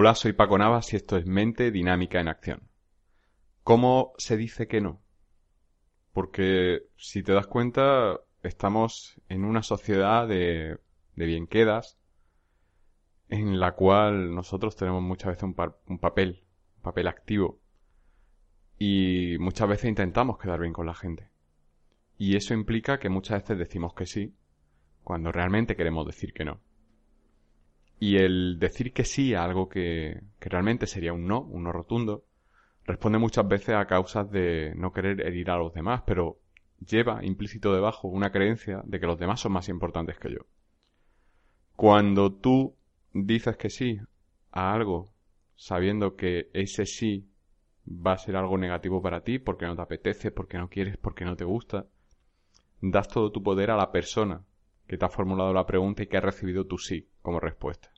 Hola, soy Paco Navas y esto es Mente Dinámica en Acción. ¿Cómo se dice que no? Porque si te das cuenta, estamos en una sociedad de, de bien quedas en la cual nosotros tenemos muchas veces un, un papel, un papel activo. Y muchas veces intentamos quedar bien con la gente. Y eso implica que muchas veces decimos que sí, cuando realmente queremos decir que no. Y el decir que sí a algo que, que realmente sería un no, un no rotundo, responde muchas veces a causas de no querer herir a los demás, pero lleva implícito debajo una creencia de que los demás son más importantes que yo. Cuando tú dices que sí a algo sabiendo que ese sí va a ser algo negativo para ti porque no te apetece, porque no quieres, porque no te gusta, das todo tu poder a la persona que te ha formulado la pregunta y que ha recibido tu sí como respuesta.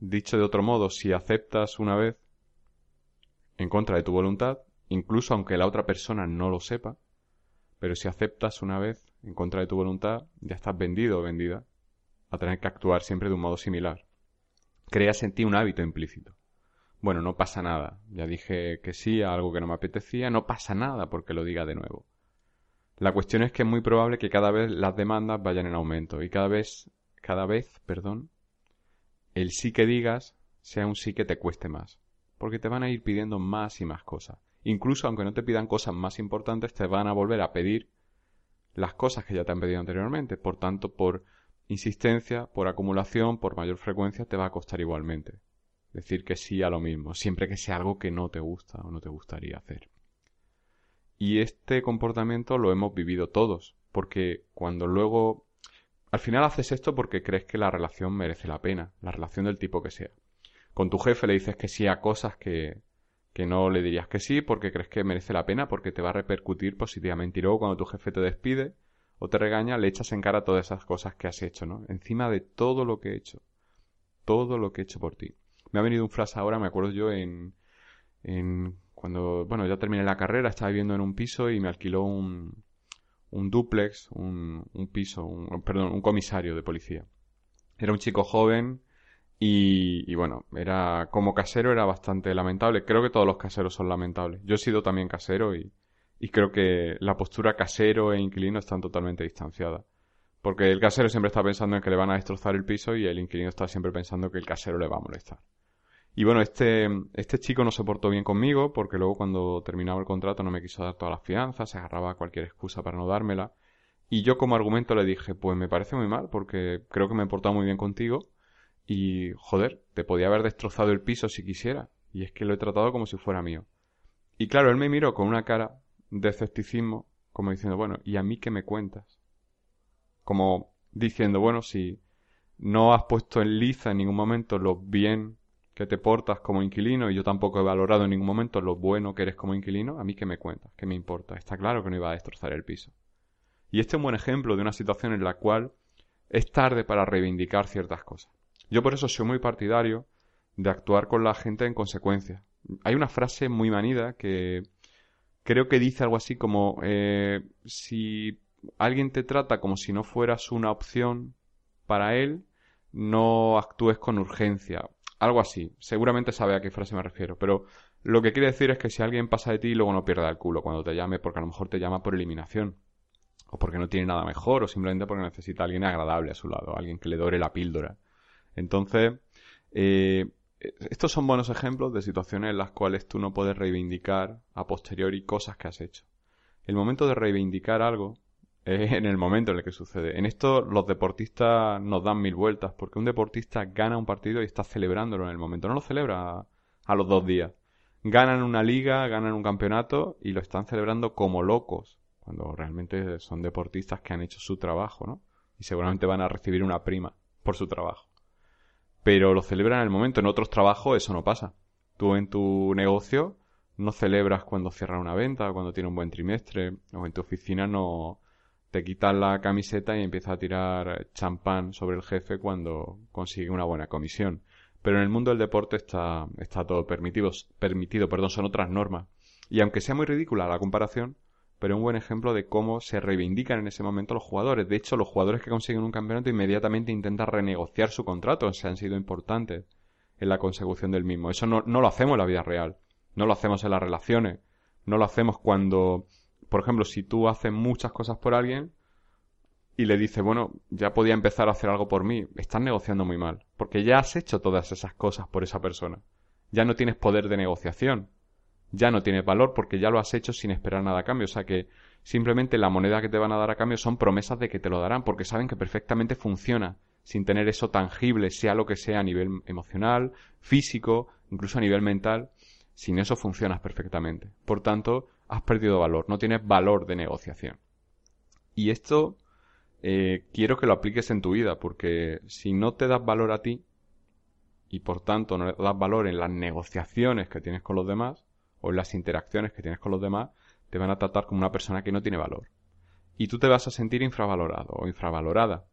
Dicho de otro modo, si aceptas una vez en contra de tu voluntad, incluso aunque la otra persona no lo sepa, pero si aceptas una vez en contra de tu voluntad, ya estás vendido o vendida a tener que actuar siempre de un modo similar. Creas en ti un hábito implícito. Bueno, no pasa nada. Ya dije que sí a algo que no me apetecía, no pasa nada porque lo diga de nuevo. La cuestión es que es muy probable que cada vez las demandas vayan en aumento y cada vez, cada vez, perdón, el sí que digas sea un sí que te cueste más, porque te van a ir pidiendo más y más cosas. Incluso aunque no te pidan cosas más importantes, te van a volver a pedir las cosas que ya te han pedido anteriormente. Por tanto, por insistencia, por acumulación, por mayor frecuencia, te va a costar igualmente. Decir que sí a lo mismo, siempre que sea algo que no te gusta o no te gustaría hacer. Y este comportamiento lo hemos vivido todos, porque cuando luego... Al final haces esto porque crees que la relación merece la pena, la relación del tipo que sea. Con tu jefe le dices que sí a cosas que, que no le dirías que sí porque crees que merece la pena, porque te va a repercutir positivamente. Y luego cuando tu jefe te despide o te regaña, le echas en cara todas esas cosas que has hecho, ¿no? Encima de todo lo que he hecho. Todo lo que he hecho por ti. Me ha venido un frase ahora, me acuerdo yo en, en cuando, bueno, ya terminé la carrera, estaba viviendo en un piso y me alquiló un, un duplex, un, un piso, un, perdón, un comisario de policía. Era un chico joven y, bueno, era como casero era bastante lamentable. Creo que todos los caseros son lamentables. Yo he sido también casero y creo que la postura casero e inquilino están totalmente distanciadas. Porque el casero siempre está pensando en que le van a destrozar el piso y el inquilino está siempre pensando que el casero le va a molestar. Y bueno, este, este chico no se portó bien conmigo porque luego cuando terminaba el contrato no me quiso dar todas las fianzas, se agarraba cualquier excusa para no dármela. Y yo como argumento le dije, pues me parece muy mal porque creo que me he portado muy bien contigo y, joder, te podía haber destrozado el piso si quisiera. Y es que lo he tratado como si fuera mío. Y claro, él me miró con una cara de escepticismo, como diciendo, bueno, ¿y a mí qué me cuentas? Como diciendo, bueno, si no has puesto en liza en ningún momento lo bien que te portas como inquilino y yo tampoco he valorado en ningún momento lo bueno que eres como inquilino, a mí qué me cuentas, qué me importa. Está claro que no iba a destrozar el piso. Y este es un buen ejemplo de una situación en la cual es tarde para reivindicar ciertas cosas. Yo por eso soy muy partidario de actuar con la gente en consecuencia. Hay una frase muy manida que creo que dice algo así como eh, si alguien te trata como si no fueras una opción para él, no actúes con urgencia. Algo así. Seguramente sabe a qué frase me refiero. Pero lo que quiere decir es que si alguien pasa de ti, luego no pierda el culo cuando te llame, porque a lo mejor te llama por eliminación. O porque no tiene nada mejor, o simplemente porque necesita alguien agradable a su lado, alguien que le dore la píldora. Entonces, eh, estos son buenos ejemplos de situaciones en las cuales tú no puedes reivindicar a posteriori cosas que has hecho. El momento de reivindicar algo en el momento en el que sucede. En esto los deportistas nos dan mil vueltas, porque un deportista gana un partido y está celebrándolo en el momento, no lo celebra a los dos días. Ganan una liga, ganan un campeonato y lo están celebrando como locos, cuando realmente son deportistas que han hecho su trabajo, ¿no? Y seguramente van a recibir una prima por su trabajo. pero lo celebran en el momento. En otros trabajos eso no pasa. Tú en tu negocio no celebras cuando cierras una venta, cuando tiene un buen trimestre, o en tu oficina no te quitas la camiseta y empiezas a tirar champán sobre el jefe cuando consigue una buena comisión. Pero en el mundo del deporte está, está todo permitido, permitido, perdón, son otras normas. Y aunque sea muy ridícula la comparación, pero un buen ejemplo de cómo se reivindican en ese momento los jugadores. De hecho, los jugadores que consiguen un campeonato inmediatamente intentan renegociar su contrato, se han sido importantes en la consecución del mismo. Eso no lo hacemos en la vida real, no lo hacemos en las relaciones, no lo hacemos cuando, por ejemplo, si tú haces muchas cosas por alguien y le dices, bueno, ya podía empezar a hacer algo por mí, estás negociando muy mal, porque ya has hecho todas esas cosas por esa persona. Ya no tienes poder de negociación ya no tiene valor porque ya lo has hecho sin esperar nada a cambio. O sea que simplemente la moneda que te van a dar a cambio son promesas de que te lo darán porque saben que perfectamente funciona sin tener eso tangible, sea lo que sea a nivel emocional, físico, incluso a nivel mental. Sin eso funcionas perfectamente. Por tanto, has perdido valor, no tienes valor de negociación. Y esto eh, quiero que lo apliques en tu vida porque si no te das valor a ti y por tanto no das valor en las negociaciones que tienes con los demás, o en las interacciones que tienes con los demás, te van a tratar como una persona que no tiene valor. Y tú te vas a sentir infravalorado o infravalorada.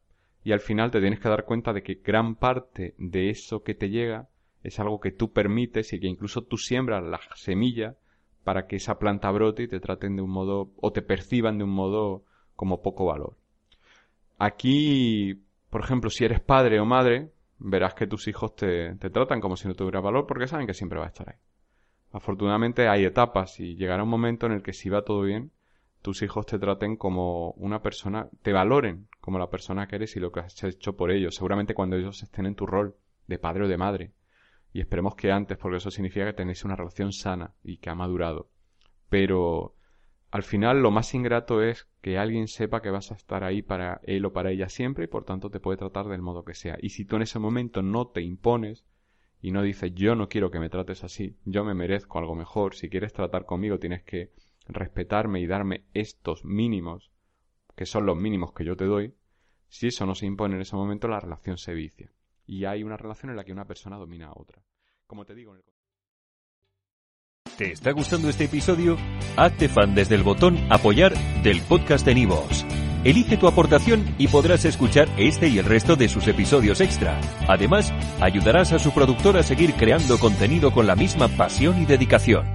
Y al final te tienes que dar cuenta de que gran parte de eso que te llega es algo que tú permites y que incluso tú siembras la semilla para que esa planta brote y te traten de un modo o te perciban de un modo como poco valor. Aquí, por ejemplo, si eres padre o madre, verás que tus hijos te, tratan como si no tuvieras valor porque saben que siempre va a estar ahí. Afortunadamente hay etapas y llegará un momento en el que si va todo bien, tus hijos te traten como una persona, te valoren como la persona que eres y lo que has hecho por ellos, seguramente cuando ellos estén en tu rol de padre o de madre. Y esperemos que antes, porque eso significa que tenéis una relación sana y que ha madurado. Pero al final lo más ingrato es que alguien sepa que vas a estar ahí para él o para ella siempre y por tanto te puede tratar del modo que sea. Y si tú en ese momento no te impones, y no dice yo no quiero que me trates así, yo me merezco algo mejor, si quieres tratar conmigo tienes que respetarme y darme estos mínimos, que son los mínimos que yo te doy, si eso no se impone en ese momento la relación se vicia. Y hay una relación en la que una persona domina a otra. Como te digo en el... ¿Te está gustando este episodio? Hazte fan desde el botón apoyar del podcast de Nivos. Elige tu aportación y podrás escuchar este y el resto de sus episodios extra. Además, ayudarás a su productor a seguir creando contenido con la misma pasión y dedicación.